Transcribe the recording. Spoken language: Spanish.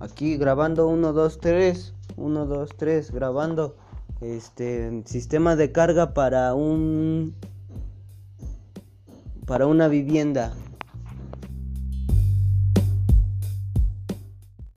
aquí grabando 1, 2, 3. 1, 2, 3, grabando. Este sistema de carga para un. Para una vivienda.